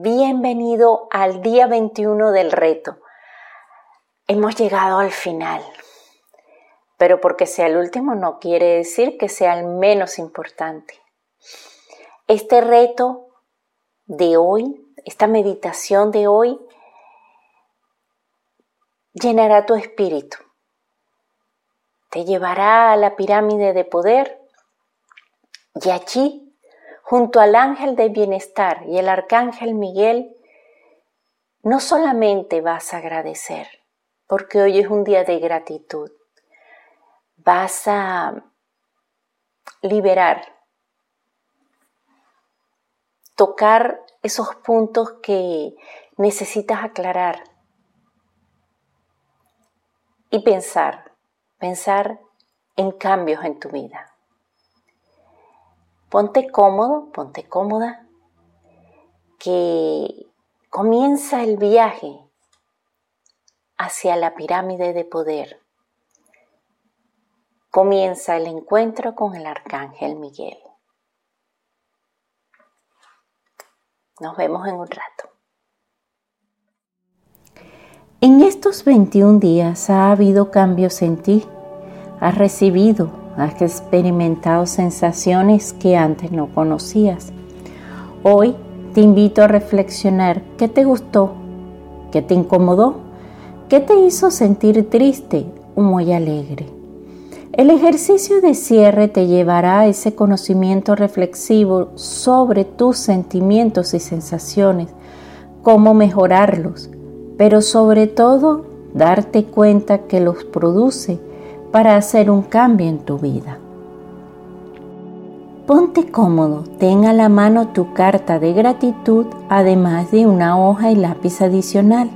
Bienvenido al día 21 del reto. Hemos llegado al final, pero porque sea el último no quiere decir que sea el menos importante. Este reto de hoy, esta meditación de hoy, llenará tu espíritu, te llevará a la pirámide de poder y allí junto al ángel de bienestar y el arcángel Miguel, no solamente vas a agradecer, porque hoy es un día de gratitud, vas a liberar, tocar esos puntos que necesitas aclarar y pensar, pensar en cambios en tu vida. Ponte cómodo, ponte cómoda, que comienza el viaje hacia la pirámide de poder. Comienza el encuentro con el arcángel Miguel. Nos vemos en un rato. En estos 21 días ha habido cambios en ti. Has recibido has experimentado sensaciones que antes no conocías. Hoy te invito a reflexionar qué te gustó, qué te incomodó, qué te hizo sentir triste o muy alegre. El ejercicio de cierre te llevará a ese conocimiento reflexivo sobre tus sentimientos y sensaciones, cómo mejorarlos, pero sobre todo darte cuenta que los produce para hacer un cambio en tu vida. Ponte cómodo, ten a la mano tu carta de gratitud además de una hoja y lápiz adicional,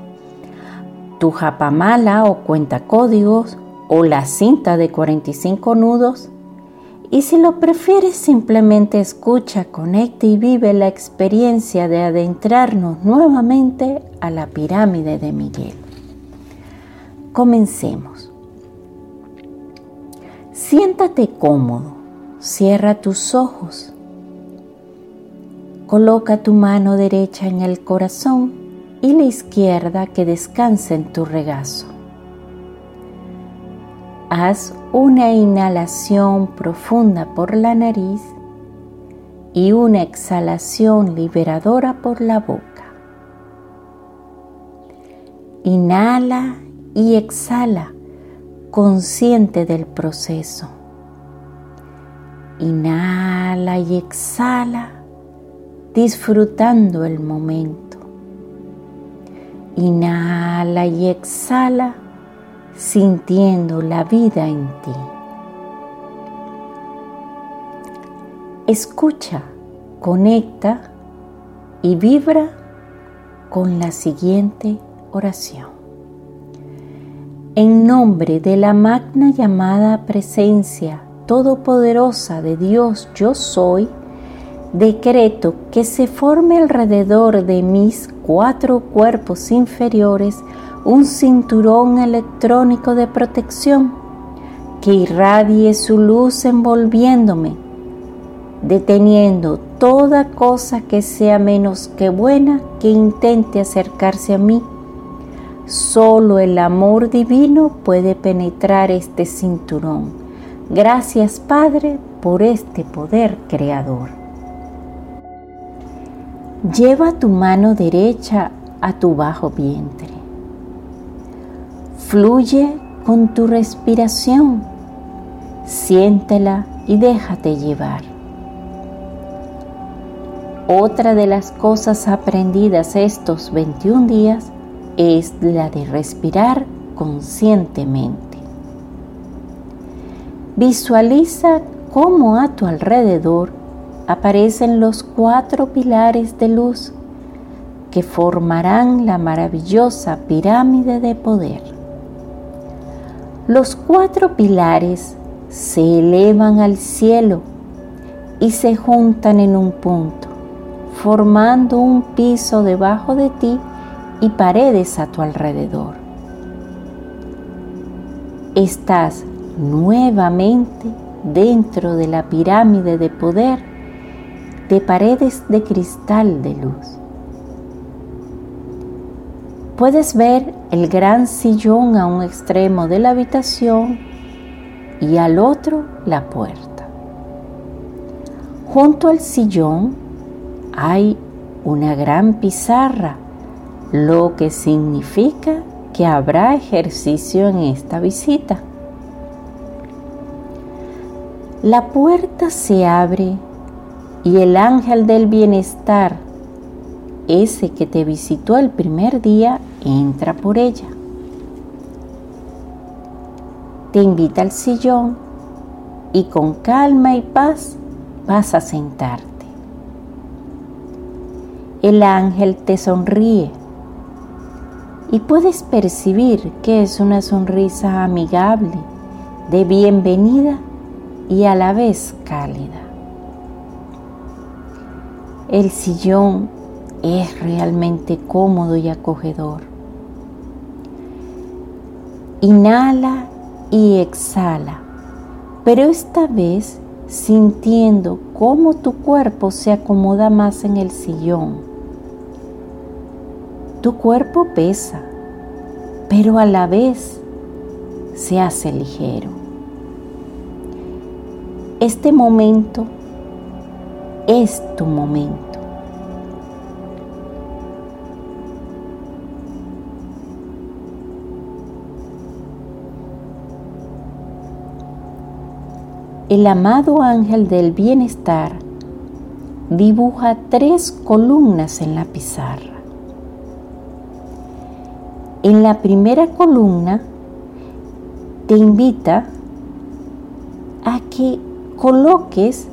tu japamala o cuenta códigos o la cinta de 45 nudos y si lo prefieres simplemente escucha, conecta y vive la experiencia de adentrarnos nuevamente a la pirámide de Miguel. Comencemos. Siéntate cómodo, cierra tus ojos, coloca tu mano derecha en el corazón y la izquierda que descanse en tu regazo. Haz una inhalación profunda por la nariz y una exhalación liberadora por la boca. Inhala y exhala consciente del proceso. Inhala y exhala disfrutando el momento. Inhala y exhala sintiendo la vida en ti. Escucha, conecta y vibra con la siguiente oración. En nombre de la magna llamada presencia todopoderosa de Dios yo soy, decreto que se forme alrededor de mis cuatro cuerpos inferiores un cinturón electrónico de protección que irradie su luz envolviéndome, deteniendo toda cosa que sea menos que buena que intente acercarse a mí Solo el amor divino puede penetrar este cinturón. Gracias Padre por este poder creador. Lleva tu mano derecha a tu bajo vientre. Fluye con tu respiración. Siéntela y déjate llevar. Otra de las cosas aprendidas estos 21 días es la de respirar conscientemente. Visualiza cómo a tu alrededor aparecen los cuatro pilares de luz que formarán la maravillosa pirámide de poder. Los cuatro pilares se elevan al cielo y se juntan en un punto, formando un piso debajo de ti y paredes a tu alrededor. Estás nuevamente dentro de la pirámide de poder de paredes de cristal de luz. puedes ver el gran sillón a un extremo de la habitación y al otro la puerta. Junto al sillón hay una gran pizarra, lo que significa que habrá ejercicio en esta visita. La puerta se abre y el ángel del bienestar, ese que te visitó el primer día, entra por ella. Te invita al sillón y con calma y paz vas a sentarte. El ángel te sonríe y puedes percibir que es una sonrisa amigable, de bienvenida y a la vez cálida. El sillón es realmente cómodo y acogedor. Inhala y exhala, pero esta vez sintiendo cómo tu cuerpo se acomoda más en el sillón. Tu cuerpo pesa, pero a la vez se hace ligero. Este momento es tu momento. El amado ángel del bienestar dibuja tres columnas en la pizarra. En la primera columna te invita a que coloques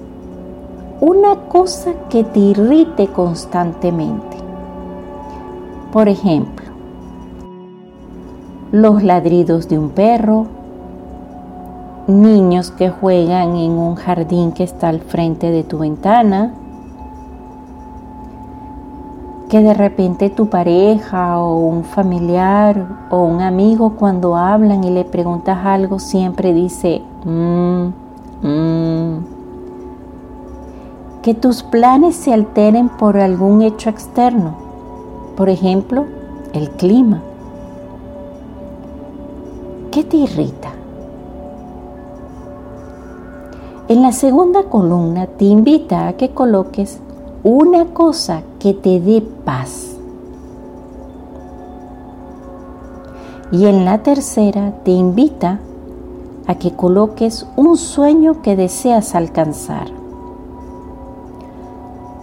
una cosa que te irrite constantemente. Por ejemplo, los ladridos de un perro, niños que juegan en un jardín que está al frente de tu ventana, que de repente tu pareja o un familiar o un amigo cuando hablan y le preguntas algo siempre dice, mmm, que tus planes se alteren por algún hecho externo, por ejemplo, el clima. ¿Qué te irrita? En la segunda columna te invita a que coloques una cosa que te dé paz. Y en la tercera te invita a que coloques un sueño que deseas alcanzar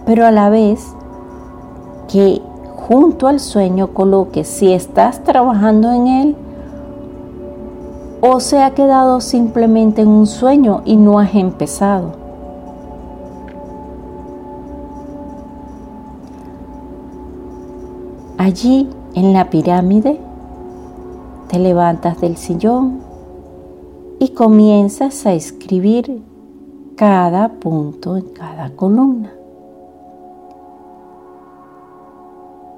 pero a la vez que junto al sueño coloques si estás trabajando en él o se ha quedado simplemente en un sueño y no has empezado. Allí en la pirámide te levantas del sillón y comienzas a escribir cada punto en cada columna.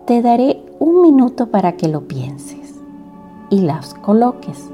Te daré un minuto para que lo pienses y las coloques.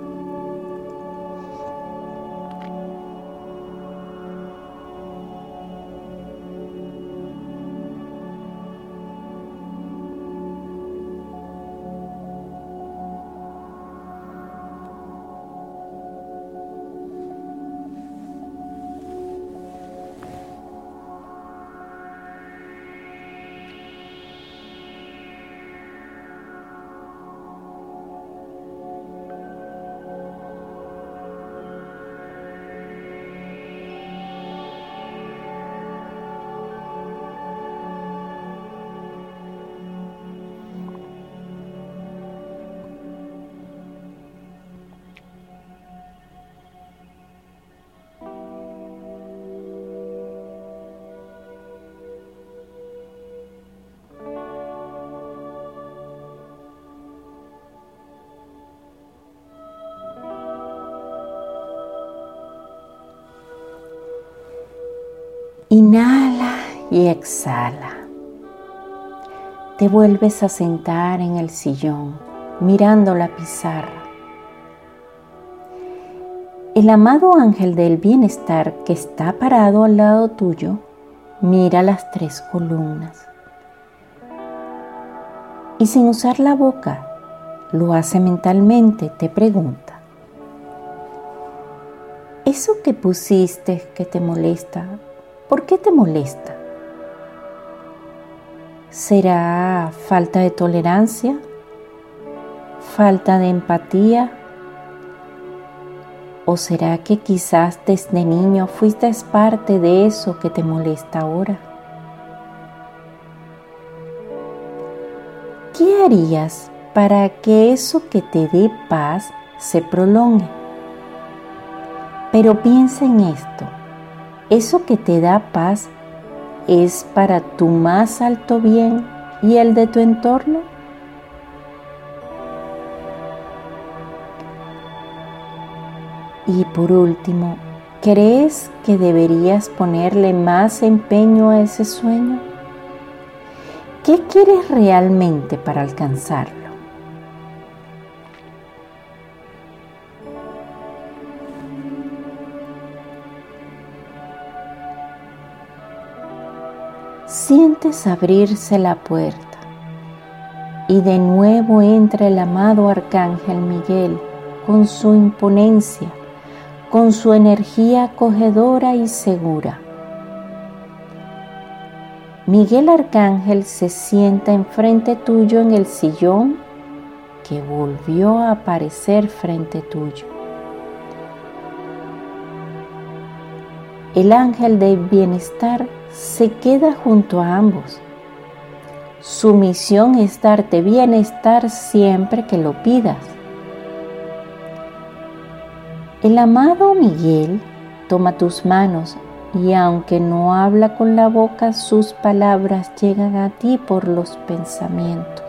Inhala y exhala. Te vuelves a sentar en el sillón mirando la pizarra. El amado ángel del bienestar que está parado al lado tuyo mira las tres columnas y sin usar la boca lo hace mentalmente, te pregunta, ¿eso que pusiste que te molesta, por qué te molesta? ¿Será falta de tolerancia? ¿Falta de empatía? ¿O será que quizás desde niño fuiste parte de eso que te molesta ahora? ¿Qué harías para que eso que te dé paz se prolongue? Pero piensa en esto, eso que te da paz es para tu más alto bien y el de tu entorno? Y por último, ¿crees que deberías ponerle más empeño a ese sueño? ¿Qué quieres realmente para alcanzarlo? Sientes abrirse la puerta y de nuevo entra el amado Arcángel Miguel con su imponencia, con su energía acogedora y segura. Miguel Arcángel se sienta enfrente tuyo en el sillón que volvió a aparecer frente tuyo. El ángel del bienestar se queda junto a ambos. Su misión es darte bienestar siempre que lo pidas. El amado Miguel toma tus manos y aunque no habla con la boca, sus palabras llegan a ti por los pensamientos.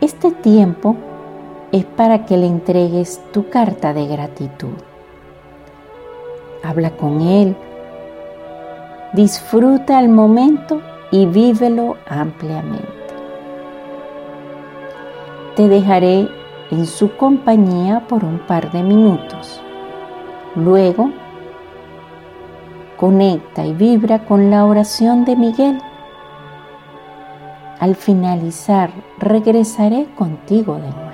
Este tiempo es para que le entregues tu carta de gratitud habla con Él, disfruta el momento y vívelo ampliamente. Te dejaré en su compañía por un par de minutos. Luego, conecta y vibra con la oración de Miguel. Al finalizar, regresaré contigo de nuevo.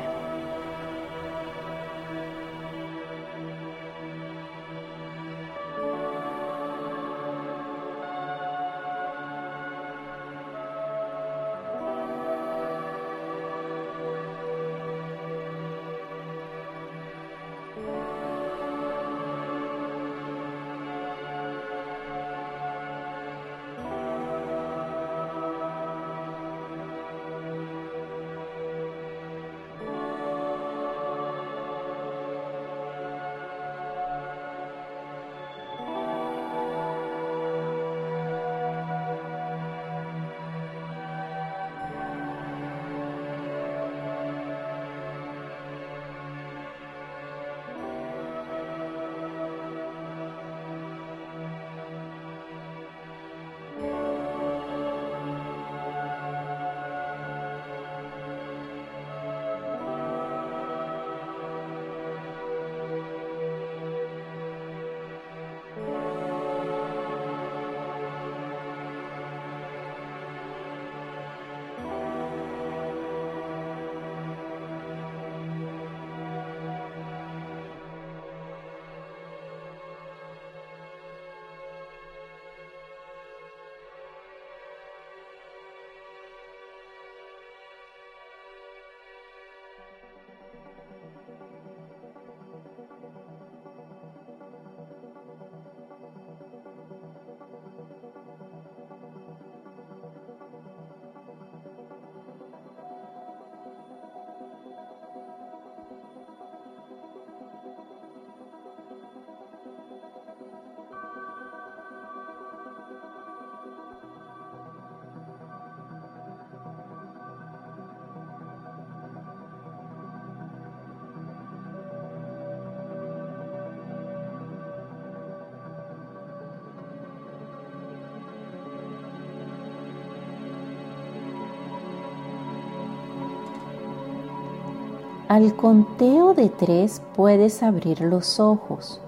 Al conteo de tres puedes abrir los ojos.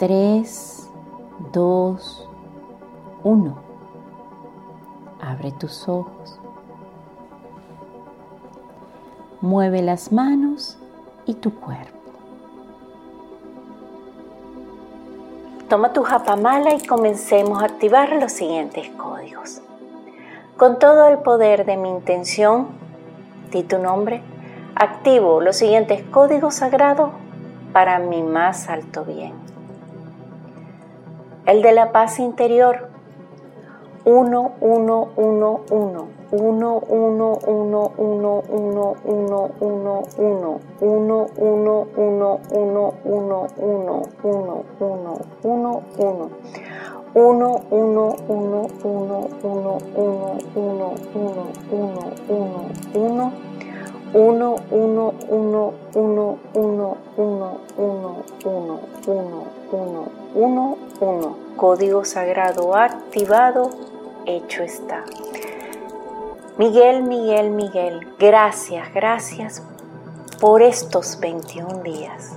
Tres, dos, uno. Abre tus ojos. Mueve las manos y tu cuerpo. Toma tu japamala y comencemos a activar los siguientes códigos. Con todo el poder de mi intención, di tu nombre, activo los siguientes códigos sagrados para mi más alto bien. El de la paz interior, 1, 1, 1, 1. 1, 1, 1, 1, 1, 1, 1, 1, 1, 1, 1, 1, 1, 1, 1, 1, 1, 1, 1. 1, 1, 1, 1, 1, 1, 1, 1, 1, 1, 1, 1, 1, 1, 1, 1, 1, 1, 1, 1, 1, 1, Código sagrado activado, hecho está. Miguel, Miguel, Miguel, gracias, gracias por estos 21 días.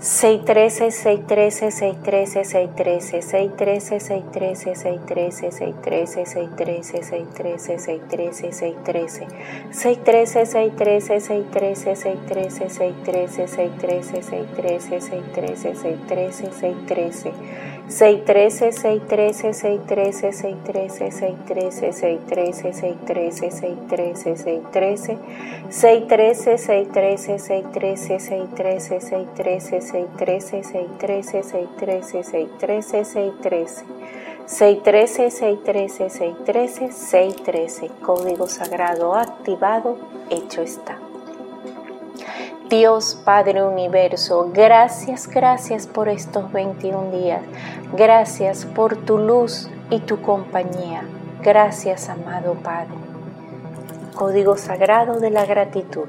613 613 613 613 613 613 613 613 613 613 613 613 613 613 613 613 613 613 613 613 613 613 613 613 613 613 613 613 613 613 613 613 613 613 613 613 613 613 613 613 613 613 613 613 613 código sagrado activado hecho está Dios Padre Universo, gracias, gracias por estos 21 días. Gracias por tu luz y tu compañía. Gracias, amado Padre. Código Sagrado de la Gratitud.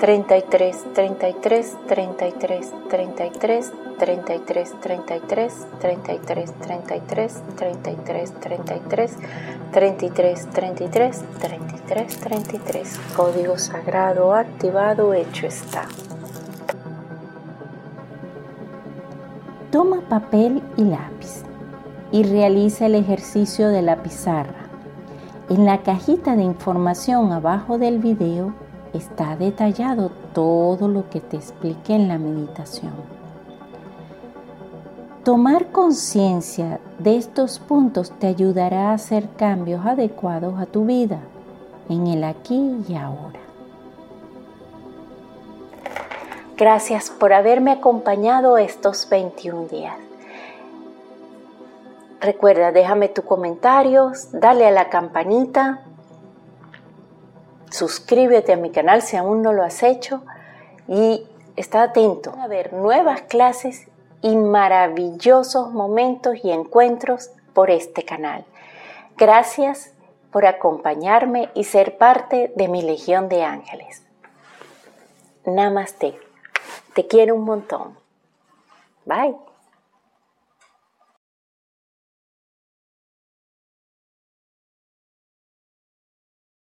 33, 33, 33, 33, 33, 33, 33, 33, 33, 33, 33, 33, 33, 33. Código sagrado activado, hecho está. Toma papel y lápiz y realiza el ejercicio de la pizarra. En la cajita de información abajo del video está detallado todo lo que te expliqué en la meditación. Tomar conciencia de estos puntos te ayudará a hacer cambios adecuados a tu vida en el aquí y ahora. Gracias por haberme acompañado estos 21 días. Recuerda, déjame tus comentarios, dale a la campanita suscríbete a mi canal si aún no lo has hecho y está atento a ver nuevas clases y maravillosos momentos y encuentros por este canal. Gracias por acompañarme y ser parte de mi legión de ángeles. Namaste. Te quiero un montón. Bye.